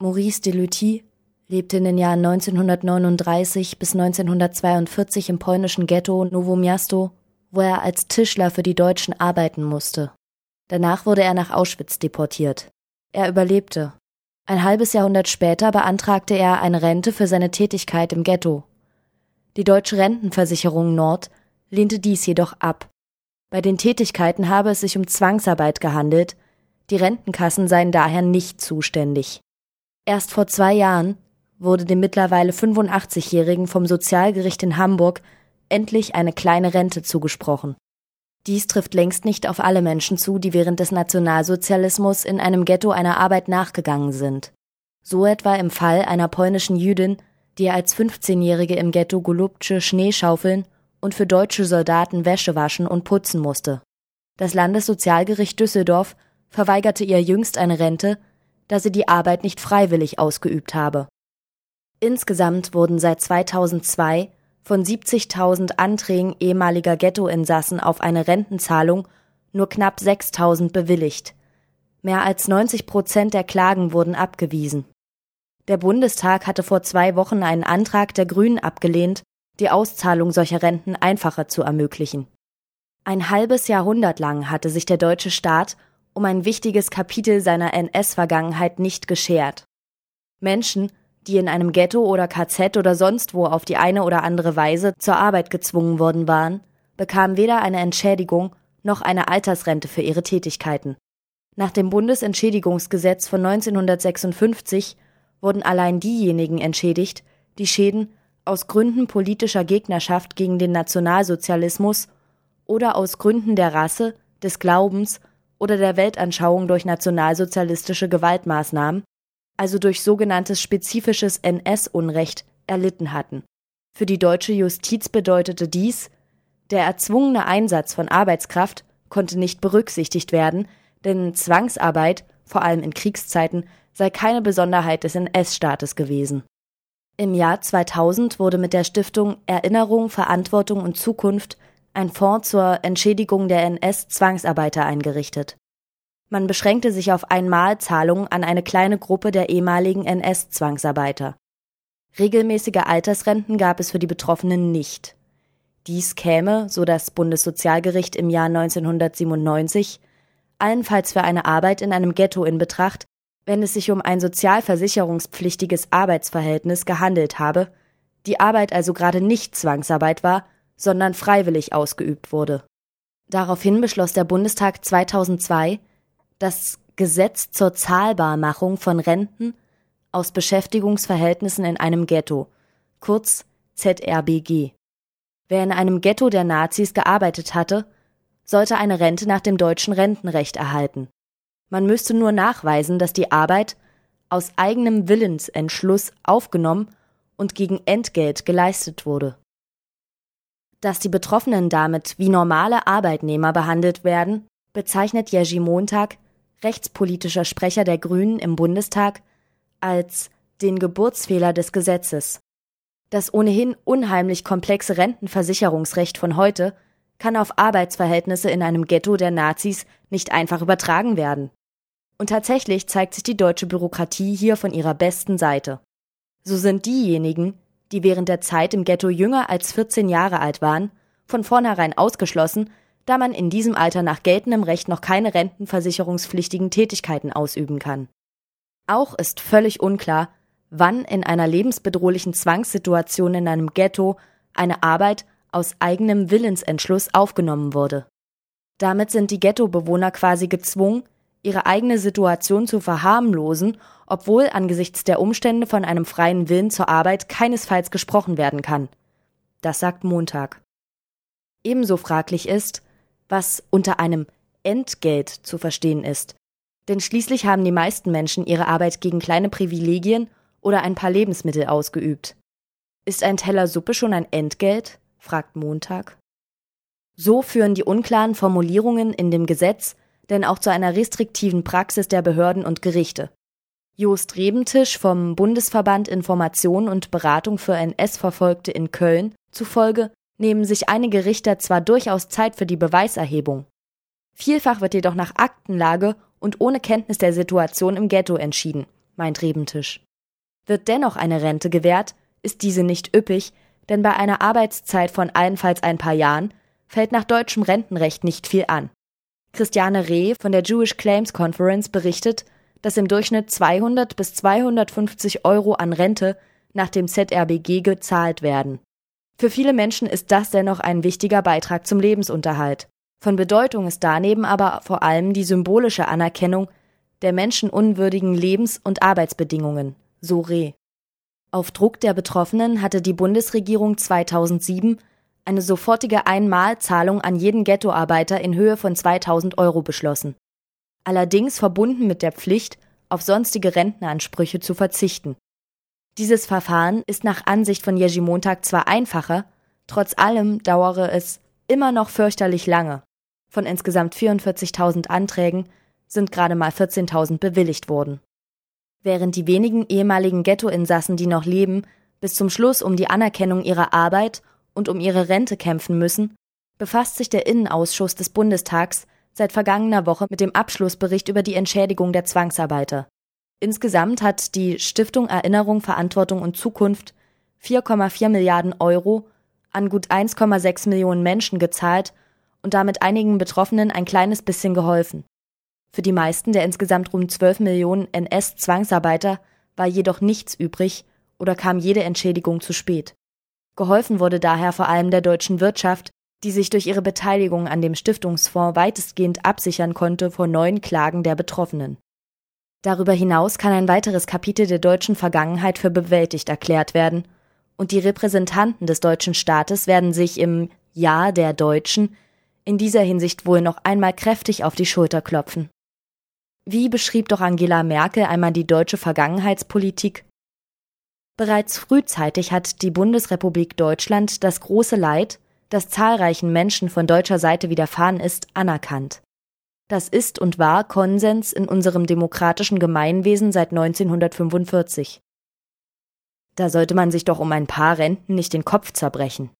Maurice Deluty lebte in den Jahren 1939 bis 1942 im polnischen Ghetto Nowo Miasto, wo er als Tischler für die Deutschen arbeiten musste. Danach wurde er nach Auschwitz deportiert. Er überlebte. Ein halbes Jahrhundert später beantragte er eine Rente für seine Tätigkeit im Ghetto. Die Deutsche Rentenversicherung Nord lehnte dies jedoch ab. Bei den Tätigkeiten habe es sich um Zwangsarbeit gehandelt, die Rentenkassen seien daher nicht zuständig. Erst vor zwei Jahren wurde dem mittlerweile 85-Jährigen vom Sozialgericht in Hamburg endlich eine kleine Rente zugesprochen. Dies trifft längst nicht auf alle Menschen zu, die während des Nationalsozialismus in einem Ghetto einer Arbeit nachgegangen sind. So etwa im Fall einer polnischen Jüdin, die als 15-Jährige im Ghetto Golubce Schnee schaufeln und für deutsche Soldaten Wäsche waschen und putzen musste. Das Landessozialgericht Düsseldorf verweigerte ihr jüngst eine Rente, da sie die Arbeit nicht freiwillig ausgeübt habe. Insgesamt wurden seit 2002 von 70.000 Anträgen ehemaliger Ghettoinsassen auf eine Rentenzahlung nur knapp 6.000 bewilligt. Mehr als 90 Prozent der Klagen wurden abgewiesen. Der Bundestag hatte vor zwei Wochen einen Antrag der Grünen abgelehnt, die Auszahlung solcher Renten einfacher zu ermöglichen. Ein halbes Jahrhundert lang hatte sich der deutsche Staat um ein wichtiges Kapitel seiner NS-Vergangenheit nicht geschert. Menschen, die in einem Ghetto oder KZ oder sonst wo auf die eine oder andere Weise zur Arbeit gezwungen worden waren, bekamen weder eine Entschädigung noch eine Altersrente für ihre Tätigkeiten. Nach dem Bundesentschädigungsgesetz von 1956 wurden allein diejenigen entschädigt, die Schäden aus Gründen politischer Gegnerschaft gegen den Nationalsozialismus oder aus Gründen der Rasse, des Glaubens oder der Weltanschauung durch nationalsozialistische Gewaltmaßnahmen also durch sogenanntes spezifisches NS-Unrecht, erlitten hatten. Für die deutsche Justiz bedeutete dies, der erzwungene Einsatz von Arbeitskraft konnte nicht berücksichtigt werden, denn Zwangsarbeit, vor allem in Kriegszeiten, sei keine Besonderheit des NS-Staates gewesen. Im Jahr 2000 wurde mit der Stiftung Erinnerung, Verantwortung und Zukunft ein Fonds zur Entschädigung der NS-Zwangsarbeiter eingerichtet. Man beschränkte sich auf Einmalzahlungen an eine kleine Gruppe der ehemaligen NS-Zwangsarbeiter. Regelmäßige Altersrenten gab es für die Betroffenen nicht. Dies käme, so das Bundessozialgericht im Jahr 1997, allenfalls für eine Arbeit in einem Ghetto in Betracht, wenn es sich um ein sozialversicherungspflichtiges Arbeitsverhältnis gehandelt habe, die Arbeit also gerade nicht Zwangsarbeit war, sondern freiwillig ausgeübt wurde. Daraufhin beschloss der Bundestag 2002, das Gesetz zur Zahlbarmachung von Renten aus Beschäftigungsverhältnissen in einem Ghetto, kurz ZRBG. Wer in einem Ghetto der Nazis gearbeitet hatte, sollte eine Rente nach dem deutschen Rentenrecht erhalten. Man müsste nur nachweisen, dass die Arbeit aus eigenem Willensentschluss aufgenommen und gegen Entgelt geleistet wurde. Dass die Betroffenen damit wie normale Arbeitnehmer behandelt werden, bezeichnet Jerzy Montag rechtspolitischer Sprecher der Grünen im Bundestag, als den Geburtsfehler des Gesetzes. Das ohnehin unheimlich komplexe Rentenversicherungsrecht von heute kann auf Arbeitsverhältnisse in einem Ghetto der Nazis nicht einfach übertragen werden. Und tatsächlich zeigt sich die deutsche Bürokratie hier von ihrer besten Seite. So sind diejenigen, die während der Zeit im Ghetto jünger als 14 Jahre alt waren, von vornherein ausgeschlossen, da man in diesem Alter nach geltendem Recht noch keine rentenversicherungspflichtigen Tätigkeiten ausüben kann. Auch ist völlig unklar, wann in einer lebensbedrohlichen Zwangssituation in einem Ghetto eine Arbeit aus eigenem Willensentschluss aufgenommen wurde. Damit sind die Ghettobewohner quasi gezwungen, ihre eigene Situation zu verharmlosen, obwohl angesichts der Umstände von einem freien Willen zur Arbeit keinesfalls gesprochen werden kann. Das sagt Montag. Ebenso fraglich ist, was unter einem Entgelt zu verstehen ist. Denn schließlich haben die meisten Menschen ihre Arbeit gegen kleine Privilegien oder ein paar Lebensmittel ausgeübt. Ist ein Teller Suppe schon ein Entgelt? fragt Montag. So führen die unklaren Formulierungen in dem Gesetz denn auch zu einer restriktiven Praxis der Behörden und Gerichte. Jost Rebentisch vom Bundesverband Information und Beratung für NS-Verfolgte in Köln zufolge nehmen sich einige Richter zwar durchaus Zeit für die Beweiserhebung. Vielfach wird jedoch nach Aktenlage und ohne Kenntnis der Situation im Ghetto entschieden, meint Rebentisch. Wird dennoch eine Rente gewährt, ist diese nicht üppig, denn bei einer Arbeitszeit von allenfalls ein paar Jahren fällt nach deutschem Rentenrecht nicht viel an. Christiane Reh von der Jewish Claims Conference berichtet, dass im Durchschnitt 200 bis 250 Euro an Rente nach dem ZRBG gezahlt werden. Für viele Menschen ist das dennoch ein wichtiger Beitrag zum Lebensunterhalt. Von Bedeutung ist daneben aber vor allem die symbolische Anerkennung der menschenunwürdigen Lebens- und Arbeitsbedingungen, so Reh. Auf Druck der Betroffenen hatte die Bundesregierung 2007 eine sofortige Einmalzahlung an jeden Ghettoarbeiter in Höhe von 2000 Euro beschlossen. Allerdings verbunden mit der Pflicht, auf sonstige Rentenansprüche zu verzichten. Dieses Verfahren ist nach Ansicht von Jerzy Montag zwar einfacher, trotz allem dauere es immer noch fürchterlich lange. Von insgesamt 44.000 Anträgen sind gerade mal 14.000 bewilligt worden. Während die wenigen ehemaligen Ghettoinsassen, die noch leben, bis zum Schluss um die Anerkennung ihrer Arbeit und um ihre Rente kämpfen müssen, befasst sich der Innenausschuss des Bundestags seit vergangener Woche mit dem Abschlussbericht über die Entschädigung der Zwangsarbeiter. Insgesamt hat die Stiftung Erinnerung, Verantwortung und Zukunft 4,4 Milliarden Euro an gut 1,6 Millionen Menschen gezahlt und damit einigen Betroffenen ein kleines bisschen geholfen. Für die meisten der insgesamt rund 12 Millionen NS-Zwangsarbeiter war jedoch nichts übrig oder kam jede Entschädigung zu spät. Geholfen wurde daher vor allem der deutschen Wirtschaft, die sich durch ihre Beteiligung an dem Stiftungsfonds weitestgehend absichern konnte vor neuen Klagen der Betroffenen. Darüber hinaus kann ein weiteres Kapitel der deutschen Vergangenheit für bewältigt erklärt werden, und die Repräsentanten des deutschen Staates werden sich im Jahr der Deutschen in dieser Hinsicht wohl noch einmal kräftig auf die Schulter klopfen. Wie beschrieb doch Angela Merkel einmal die deutsche Vergangenheitspolitik? Bereits frühzeitig hat die Bundesrepublik Deutschland das große Leid, das zahlreichen Menschen von deutscher Seite widerfahren ist, anerkannt. Das ist und war Konsens in unserem demokratischen Gemeinwesen seit 1945. Da sollte man sich doch um ein paar Renten nicht den Kopf zerbrechen.